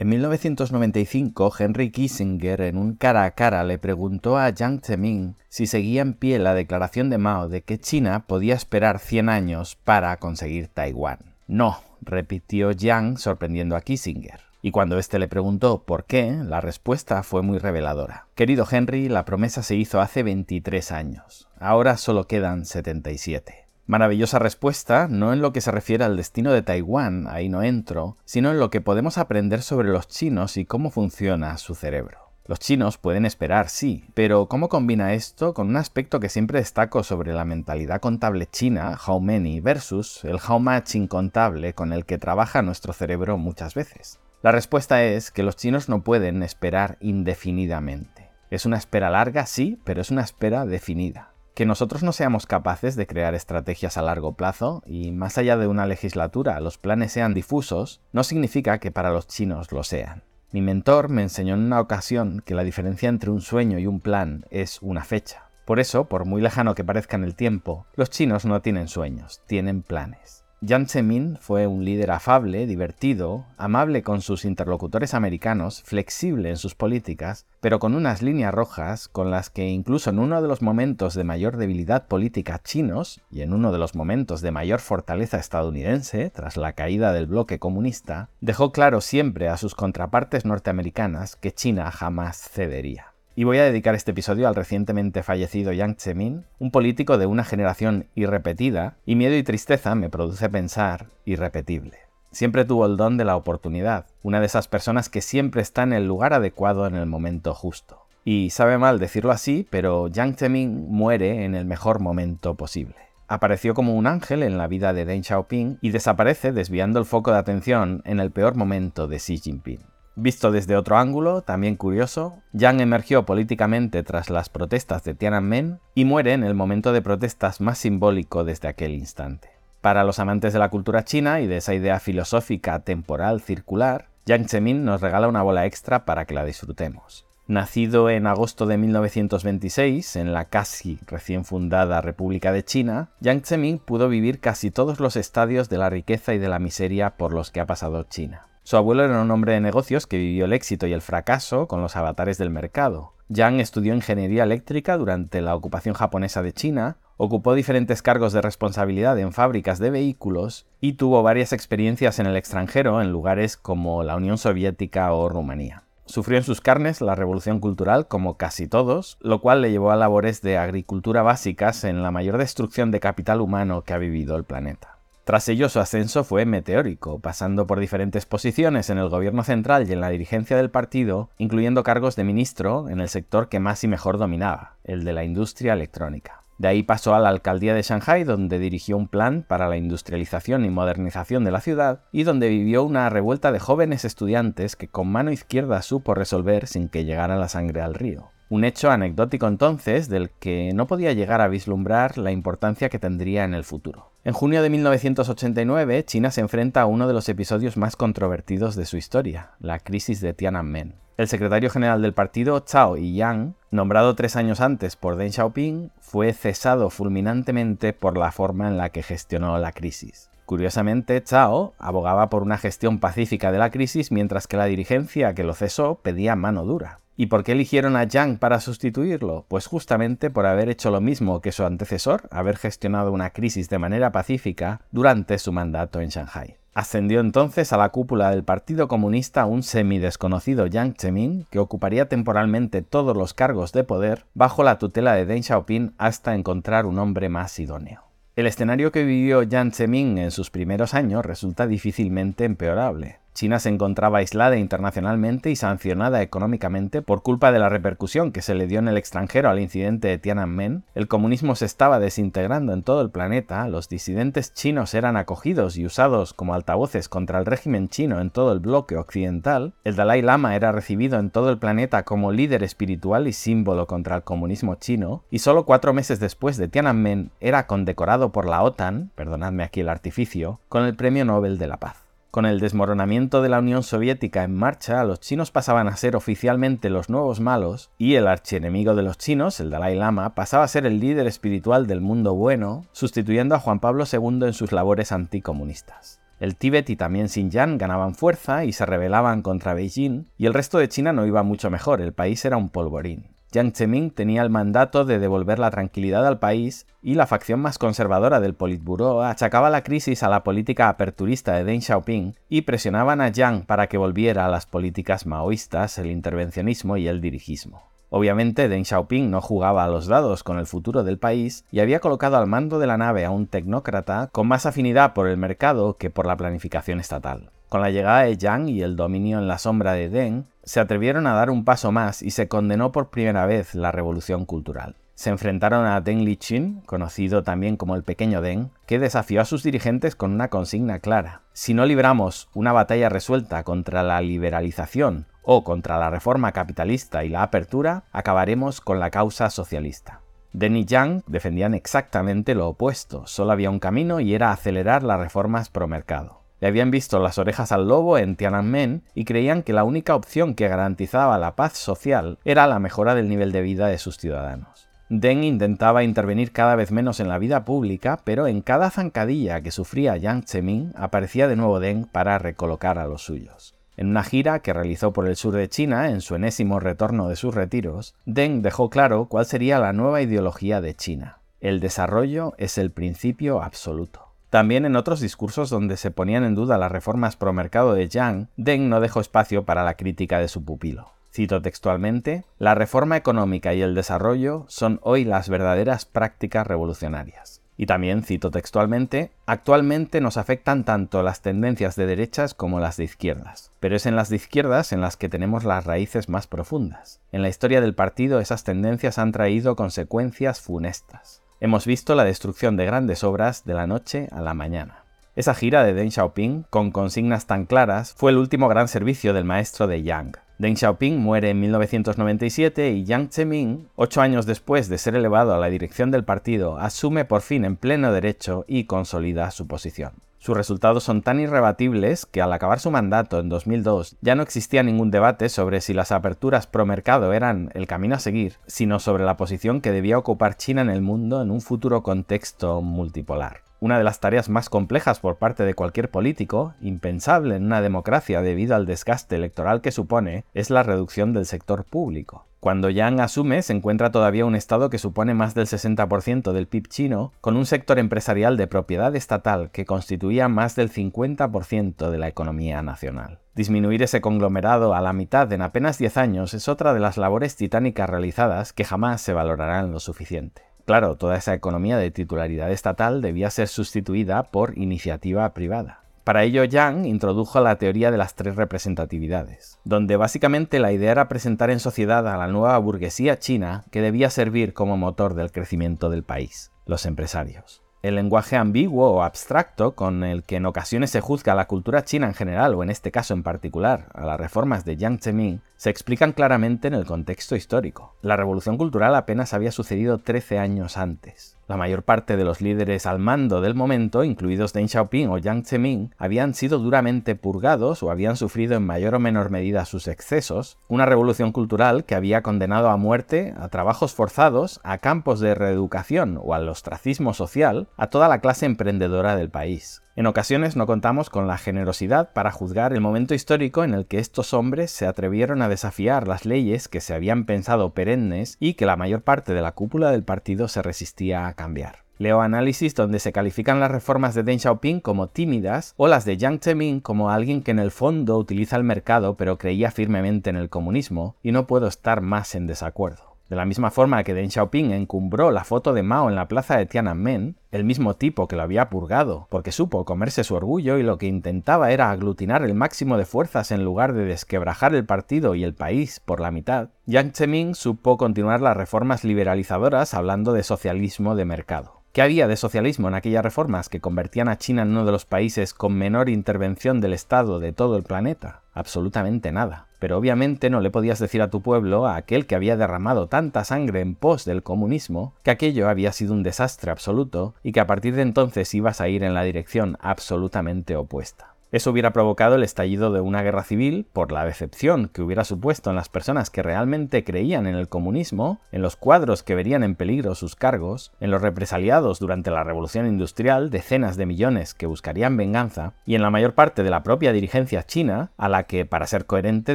En 1995, Henry Kissinger en un cara a cara le preguntó a Jiang Zemin si seguía en pie la declaración de Mao de que China podía esperar 100 años para conseguir Taiwán. No, repitió Jiang sorprendiendo a Kissinger. Y cuando éste le preguntó por qué, la respuesta fue muy reveladora. Querido Henry, la promesa se hizo hace 23 años. Ahora solo quedan 77. Maravillosa respuesta, no en lo que se refiere al destino de Taiwán, ahí no entro, sino en lo que podemos aprender sobre los chinos y cómo funciona su cerebro. Los chinos pueden esperar, sí, pero ¿cómo combina esto con un aspecto que siempre destaco sobre la mentalidad contable china, how many, versus el how much incontable con el que trabaja nuestro cerebro muchas veces? La respuesta es que los chinos no pueden esperar indefinidamente. Es una espera larga, sí, pero es una espera definida. Que nosotros no seamos capaces de crear estrategias a largo plazo y más allá de una legislatura los planes sean difusos, no significa que para los chinos lo sean. Mi mentor me enseñó en una ocasión que la diferencia entre un sueño y un plan es una fecha. Por eso, por muy lejano que parezca en el tiempo, los chinos no tienen sueños, tienen planes. Jiang Zemin fue un líder afable, divertido, amable con sus interlocutores americanos, flexible en sus políticas, pero con unas líneas rojas con las que incluso en uno de los momentos de mayor debilidad política chinos y en uno de los momentos de mayor fortaleza estadounidense, tras la caída del bloque comunista, dejó claro siempre a sus contrapartes norteamericanas que China jamás cedería. Y voy a dedicar este episodio al recientemente fallecido Yang Zemin, un político de una generación irrepetida, y miedo y tristeza me produce pensar irrepetible. Siempre tuvo el don de la oportunidad, una de esas personas que siempre está en el lugar adecuado en el momento justo. Y sabe mal decirlo así, pero Yang Zemin muere en el mejor momento posible. Apareció como un ángel en la vida de Deng Xiaoping y desaparece desviando el foco de atención en el peor momento de Xi Jinping. Visto desde otro ángulo, también curioso, Yang emergió políticamente tras las protestas de Tiananmen y muere en el momento de protestas más simbólico desde aquel instante. Para los amantes de la cultura china y de esa idea filosófica temporal circular, Yang Zemin nos regala una bola extra para que la disfrutemos. Nacido en agosto de 1926 en la casi recién fundada República de China, Yang Zemin pudo vivir casi todos los estadios de la riqueza y de la miseria por los que ha pasado China. Su abuelo era un hombre de negocios que vivió el éxito y el fracaso con los avatares del mercado. Yang estudió ingeniería eléctrica durante la ocupación japonesa de China, ocupó diferentes cargos de responsabilidad en fábricas de vehículos y tuvo varias experiencias en el extranjero en lugares como la Unión Soviética o Rumanía. Sufrió en sus carnes la revolución cultural como casi todos, lo cual le llevó a labores de agricultura básicas en la mayor destrucción de capital humano que ha vivido el planeta. Tras ello su ascenso fue meteórico, pasando por diferentes posiciones en el gobierno central y en la dirigencia del partido, incluyendo cargos de ministro en el sector que más y mejor dominaba, el de la industria electrónica. De ahí pasó a la alcaldía de Shanghai, donde dirigió un plan para la industrialización y modernización de la ciudad, y donde vivió una revuelta de jóvenes estudiantes que con mano izquierda supo resolver sin que llegara la sangre al río. Un hecho anecdótico entonces del que no podía llegar a vislumbrar la importancia que tendría en el futuro. En junio de 1989, China se enfrenta a uno de los episodios más controvertidos de su historia, la crisis de Tiananmen. El secretario general del partido, Chao Yang, nombrado tres años antes por Deng Xiaoping, fue cesado fulminantemente por la forma en la que gestionó la crisis. Curiosamente, Chao abogaba por una gestión pacífica de la crisis mientras que la dirigencia que lo cesó pedía mano dura. ¿Y por qué eligieron a Yang para sustituirlo? Pues justamente por haber hecho lo mismo que su antecesor, haber gestionado una crisis de manera pacífica durante su mandato en Shanghai. Ascendió entonces a la cúpula del Partido Comunista un semidesconocido Yang Zemin que ocuparía temporalmente todos los cargos de poder bajo la tutela de Deng Xiaoping hasta encontrar un hombre más idóneo. El escenario que vivió Jiang Zemin en sus primeros años resulta difícilmente empeorable. China se encontraba aislada internacionalmente y sancionada económicamente por culpa de la repercusión que se le dio en el extranjero al incidente de Tiananmen, el comunismo se estaba desintegrando en todo el planeta, los disidentes chinos eran acogidos y usados como altavoces contra el régimen chino en todo el bloque occidental, el Dalai Lama era recibido en todo el planeta como líder espiritual y símbolo contra el comunismo chino, y solo cuatro meses después de Tiananmen era condecorado por la OTAN, perdonadme aquí el artificio, con el Premio Nobel de la Paz. Con el desmoronamiento de la Unión Soviética en marcha, los chinos pasaban a ser oficialmente los nuevos malos y el archienemigo de los chinos, el Dalai Lama, pasaba a ser el líder espiritual del mundo bueno, sustituyendo a Juan Pablo II en sus labores anticomunistas. El Tíbet y también Xinjiang ganaban fuerza y se rebelaban contra Beijing, y el resto de China no iba mucho mejor, el país era un polvorín. Jiang Zemin tenía el mandato de devolver la tranquilidad al país y la facción más conservadora del Politburo achacaba la crisis a la política aperturista de Deng Xiaoping y presionaban a Jiang para que volviera a las políticas maoístas, el intervencionismo y el dirigismo. Obviamente Deng Xiaoping no jugaba a los dados con el futuro del país y había colocado al mando de la nave a un tecnócrata con más afinidad por el mercado que por la planificación estatal. Con la llegada de Yang y el dominio en la sombra de Deng, se atrevieron a dar un paso más y se condenó por primera vez la revolución cultural. Se enfrentaron a Deng Liqin, conocido también como el pequeño Deng, que desafió a sus dirigentes con una consigna clara. Si no libramos una batalla resuelta contra la liberalización o contra la reforma capitalista y la apertura, acabaremos con la causa socialista. Deng y Yang defendían exactamente lo opuesto, solo había un camino y era acelerar las reformas pro mercado. Le habían visto las orejas al lobo en Tiananmen y creían que la única opción que garantizaba la paz social era la mejora del nivel de vida de sus ciudadanos. Deng intentaba intervenir cada vez menos en la vida pública, pero en cada zancadilla que sufría Yang Zemin aparecía de nuevo Deng para recolocar a los suyos. En una gira que realizó por el sur de China, en su enésimo retorno de sus retiros, Deng dejó claro cuál sería la nueva ideología de China. El desarrollo es el principio absoluto. También en otros discursos donde se ponían en duda las reformas pro mercado de Yang, Deng no dejó espacio para la crítica de su pupilo. Cito textualmente, la reforma económica y el desarrollo son hoy las verdaderas prácticas revolucionarias. Y también cito textualmente, actualmente nos afectan tanto las tendencias de derechas como las de izquierdas, pero es en las de izquierdas en las que tenemos las raíces más profundas. En la historia del partido esas tendencias han traído consecuencias funestas. Hemos visto la destrucción de grandes obras de la noche a la mañana. Esa gira de Deng Xiaoping, con consignas tan claras, fue el último gran servicio del maestro de Yang. Deng Xiaoping muere en 1997 y Yang Zemin, ocho años después de ser elevado a la dirección del partido, asume por fin en pleno derecho y consolida su posición. Sus resultados son tan irrebatibles que al acabar su mandato en 2002 ya no existía ningún debate sobre si las aperturas pro mercado eran el camino a seguir, sino sobre la posición que debía ocupar China en el mundo en un futuro contexto multipolar. Una de las tareas más complejas por parte de cualquier político, impensable en una democracia debido al desgaste electoral que supone, es la reducción del sector público. Cuando Yang asume, se encuentra todavía un Estado que supone más del 60% del PIB chino, con un sector empresarial de propiedad estatal que constituía más del 50% de la economía nacional. Disminuir ese conglomerado a la mitad en apenas 10 años es otra de las labores titánicas realizadas que jamás se valorarán lo suficiente. Claro, toda esa economía de titularidad estatal debía ser sustituida por iniciativa privada. Para ello, Yang introdujo la teoría de las tres representatividades, donde básicamente la idea era presentar en sociedad a la nueva burguesía china que debía servir como motor del crecimiento del país, los empresarios. El lenguaje ambiguo o abstracto con el que en ocasiones se juzga la cultura china en general o en este caso en particular a las reformas de Jiang Zemin se explican claramente en el contexto histórico. La revolución cultural apenas había sucedido 13 años antes. La mayor parte de los líderes al mando del momento, incluidos Deng Xiaoping o Jiang Zemin, habían sido duramente purgados o habían sufrido en mayor o menor medida sus excesos, una revolución cultural que había condenado a muerte, a trabajos forzados, a campos de reeducación o al ostracismo social a toda la clase emprendedora del país. En ocasiones no contamos con la generosidad para juzgar el momento histórico en el que estos hombres se atrevieron a desafiar las leyes que se habían pensado perennes y que la mayor parte de la cúpula del partido se resistía a cambiar. Leo análisis donde se califican las reformas de Deng Xiaoping como tímidas o las de Jiang Zemin como alguien que en el fondo utiliza el mercado pero creía firmemente en el comunismo, y no puedo estar más en desacuerdo. De la misma forma que Deng Xiaoping encumbró la foto de Mao en la plaza de Tiananmen, el mismo tipo que lo había purgado, porque supo comerse su orgullo y lo que intentaba era aglutinar el máximo de fuerzas en lugar de desquebrajar el partido y el país por la mitad, Yang Zemin supo continuar las reformas liberalizadoras hablando de socialismo de mercado. ¿Qué había de socialismo en aquellas reformas que convertían a China en uno de los países con menor intervención del Estado de todo el planeta? Absolutamente nada. Pero obviamente no le podías decir a tu pueblo, a aquel que había derramado tanta sangre en pos del comunismo, que aquello había sido un desastre absoluto y que a partir de entonces ibas a ir en la dirección absolutamente opuesta. Eso hubiera provocado el estallido de una guerra civil por la decepción que hubiera supuesto en las personas que realmente creían en el comunismo, en los cuadros que verían en peligro sus cargos, en los represaliados durante la revolución industrial, decenas de millones que buscarían venganza, y en la mayor parte de la propia dirigencia china, a la que, para ser coherente,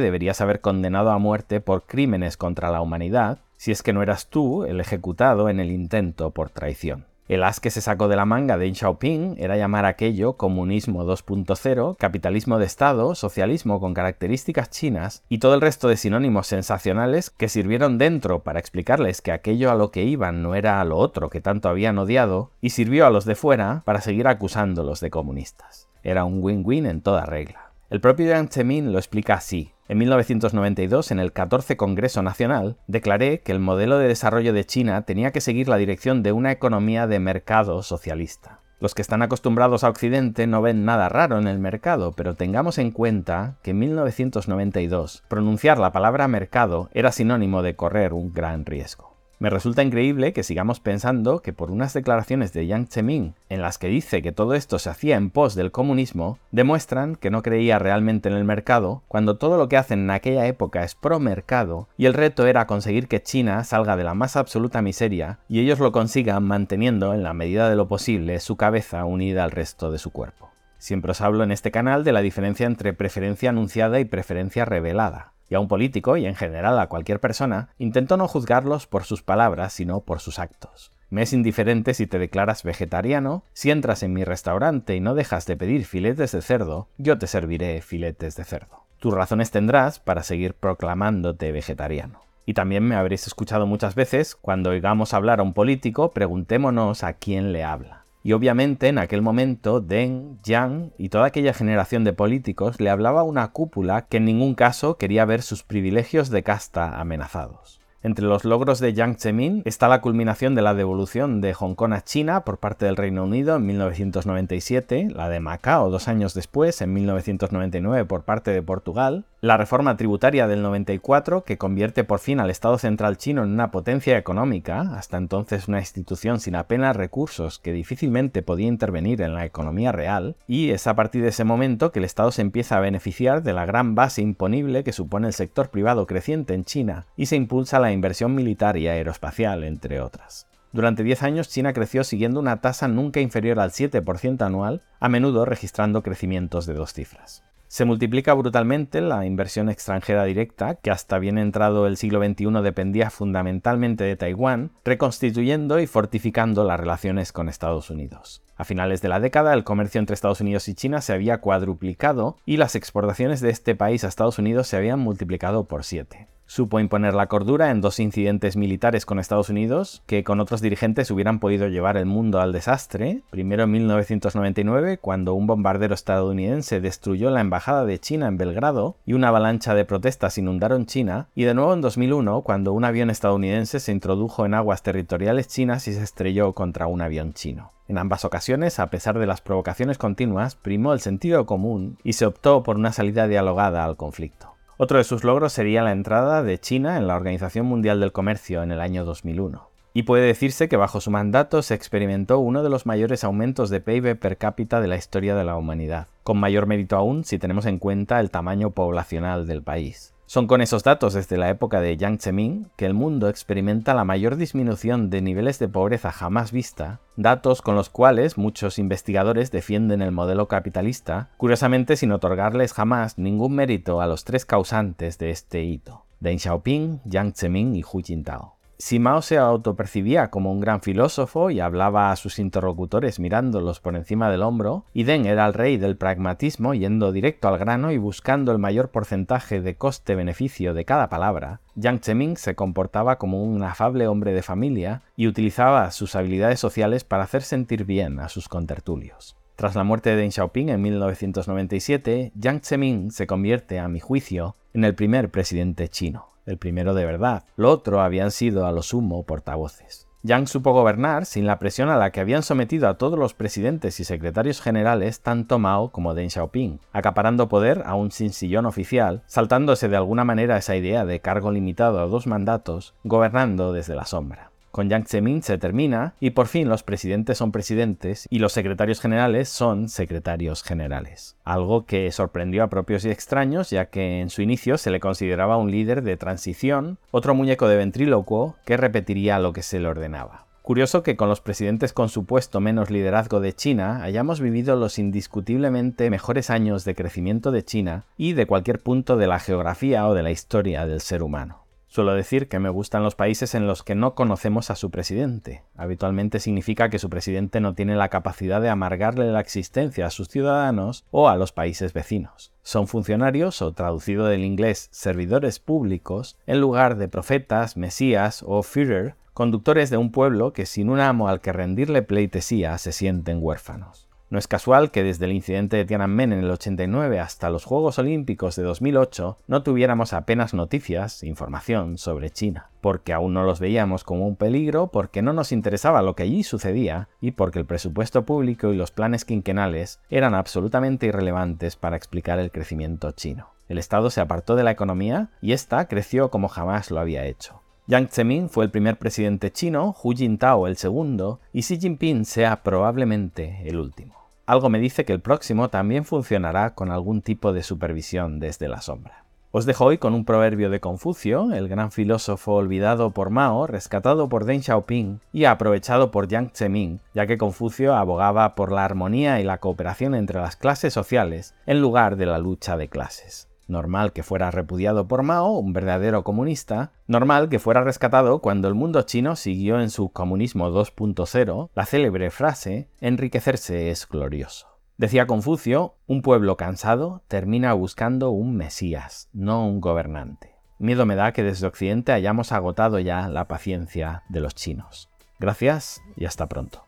deberías haber condenado a muerte por crímenes contra la humanidad, si es que no eras tú el ejecutado en el intento por traición. El as que se sacó de la manga de Deng Xiaoping era llamar aquello comunismo 2.0, capitalismo de Estado, socialismo con características chinas y todo el resto de sinónimos sensacionales que sirvieron dentro para explicarles que aquello a lo que iban no era a lo otro que tanto habían odiado y sirvió a los de fuera para seguir acusándolos de comunistas. Era un win-win en toda regla. El propio Jiang Zemin lo explica así. En 1992, en el 14 Congreso Nacional, declaré que el modelo de desarrollo de China tenía que seguir la dirección de una economía de mercado socialista. Los que están acostumbrados a Occidente no ven nada raro en el mercado, pero tengamos en cuenta que en 1992 pronunciar la palabra mercado era sinónimo de correr un gran riesgo. Me resulta increíble que sigamos pensando que por unas declaraciones de Yang Zemin en las que dice que todo esto se hacía en pos del comunismo, demuestran que no creía realmente en el mercado, cuando todo lo que hacen en aquella época es pro mercado y el reto era conseguir que China salga de la más absoluta miseria y ellos lo consigan manteniendo en la medida de lo posible su cabeza unida al resto de su cuerpo. Siempre os hablo en este canal de la diferencia entre preferencia anunciada y preferencia revelada a un político, y en general a cualquier persona, intento no juzgarlos por sus palabras, sino por sus actos. Me es indiferente si te declaras vegetariano, si entras en mi restaurante y no dejas de pedir filetes de cerdo, yo te serviré filetes de cerdo. Tus razones tendrás para seguir proclamándote vegetariano. Y también me habréis escuchado muchas veces, cuando oigamos hablar a un político, preguntémonos a quién le habla. Y obviamente en aquel momento Deng, Jiang y toda aquella generación de políticos le hablaba a una cúpula que en ningún caso quería ver sus privilegios de casta amenazados. Entre los logros de Jiang Zemin está la culminación de la devolución de Hong Kong a China por parte del Reino Unido en 1997, la de Macao dos años después, en 1999, por parte de Portugal, la reforma tributaria del 94, que convierte por fin al Estado central chino en una potencia económica, hasta entonces una institución sin apenas recursos que difícilmente podía intervenir en la economía real, y es a partir de ese momento que el Estado se empieza a beneficiar de la gran base imponible que supone el sector privado creciente en China y se impulsa la inversión militar y aeroespacial, entre otras. Durante 10 años China creció siguiendo una tasa nunca inferior al 7% anual, a menudo registrando crecimientos de dos cifras. Se multiplica brutalmente la inversión extranjera directa, que hasta bien entrado el siglo XXI dependía fundamentalmente de Taiwán, reconstituyendo y fortificando las relaciones con Estados Unidos. A finales de la década, el comercio entre Estados Unidos y China se había cuadruplicado y las exportaciones de este país a Estados Unidos se habían multiplicado por 7. Supo imponer la cordura en dos incidentes militares con Estados Unidos que con otros dirigentes hubieran podido llevar el mundo al desastre. Primero en 1999, cuando un bombardero estadounidense destruyó la embajada de China en Belgrado y una avalancha de protestas inundaron China. Y de nuevo en 2001, cuando un avión estadounidense se introdujo en aguas territoriales chinas y se estrelló contra un avión chino. En ambas ocasiones, a pesar de las provocaciones continuas, primó el sentido común y se optó por una salida dialogada al conflicto. Otro de sus logros sería la entrada de China en la Organización Mundial del Comercio en el año 2001. Y puede decirse que bajo su mandato se experimentó uno de los mayores aumentos de PIB per cápita de la historia de la humanidad, con mayor mérito aún si tenemos en cuenta el tamaño poblacional del país. Son con esos datos desde la época de Jiang Zemin que el mundo experimenta la mayor disminución de niveles de pobreza jamás vista, datos con los cuales muchos investigadores defienden el modelo capitalista, curiosamente sin otorgarles jamás ningún mérito a los tres causantes de este hito, Deng Xiaoping, Jiang Zemin y Hu Jintao. Si Mao se autopercibía como un gran filósofo y hablaba a sus interlocutores mirándolos por encima del hombro, y Deng era el rey del pragmatismo yendo directo al grano y buscando el mayor porcentaje de coste-beneficio de cada palabra, Jiang Zemin se comportaba como un afable hombre de familia y utilizaba sus habilidades sociales para hacer sentir bien a sus contertulios. Tras la muerte de Deng Xiaoping en 1997, Jiang Zemin se convierte, a mi juicio, en el primer presidente chino el primero de verdad. Lo otro habían sido a lo sumo portavoces. Yang supo gobernar sin la presión a la que habían sometido a todos los presidentes y secretarios generales tanto Mao como Deng Xiaoping, acaparando poder aún sin sillón oficial, saltándose de alguna manera esa idea de cargo limitado a dos mandatos, gobernando desde la sombra. Con Jiang Zemin se termina y por fin los presidentes son presidentes y los secretarios generales son secretarios generales. Algo que sorprendió a propios y extraños ya que en su inicio se le consideraba un líder de transición, otro muñeco de ventrílocuo que repetiría lo que se le ordenaba. Curioso que con los presidentes con supuesto menos liderazgo de China hayamos vivido los indiscutiblemente mejores años de crecimiento de China y de cualquier punto de la geografía o de la historia del ser humano. Suelo decir que me gustan los países en los que no conocemos a su presidente. Habitualmente significa que su presidente no tiene la capacidad de amargarle la existencia a sus ciudadanos o a los países vecinos. Son funcionarios, o traducido del inglés servidores públicos, en lugar de profetas, mesías o Führer, conductores de un pueblo que sin un amo al que rendirle pleitesía se sienten huérfanos. No es casual que desde el incidente de Tiananmen en el 89 hasta los Juegos Olímpicos de 2008 no tuviéramos apenas noticias, información sobre China, porque aún no los veíamos como un peligro, porque no nos interesaba lo que allí sucedía y porque el presupuesto público y los planes quinquenales eran absolutamente irrelevantes para explicar el crecimiento chino. El Estado se apartó de la economía y ésta creció como jamás lo había hecho. Jiang Zemin fue el primer presidente chino, Hu Jintao el segundo, y Xi Jinping sea probablemente el último. Algo me dice que el próximo también funcionará con algún tipo de supervisión desde la sombra. Os dejo hoy con un proverbio de Confucio, el gran filósofo olvidado por Mao, rescatado por Deng Xiaoping y aprovechado por Jiang Zemin, ya que Confucio abogaba por la armonía y la cooperación entre las clases sociales en lugar de la lucha de clases. Normal que fuera repudiado por Mao, un verdadero comunista, normal que fuera rescatado cuando el mundo chino siguió en su comunismo 2.0 la célebre frase enriquecerse es glorioso. Decía Confucio, un pueblo cansado termina buscando un Mesías, no un gobernante. Miedo me da que desde Occidente hayamos agotado ya la paciencia de los chinos. Gracias y hasta pronto.